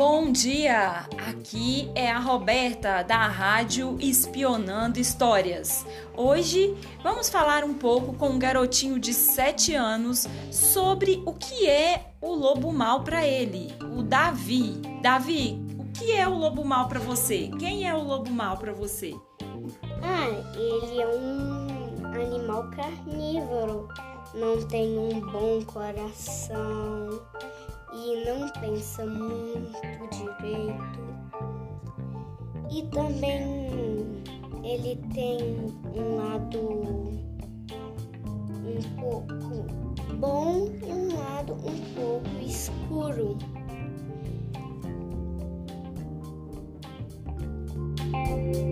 Bom dia! Aqui é a Roberta da Rádio Espionando Histórias. Hoje vamos falar um pouco com um garotinho de 7 anos sobre o que é o lobo mal para ele, o Davi. Davi, o que é o lobo mal para você? Quem é o lobo mal para você? Ah, ele é um animal carnívoro, não tem um bom coração não pensa muito direito. E também ele tem um lado um pouco bom e um lado um pouco escuro. thank you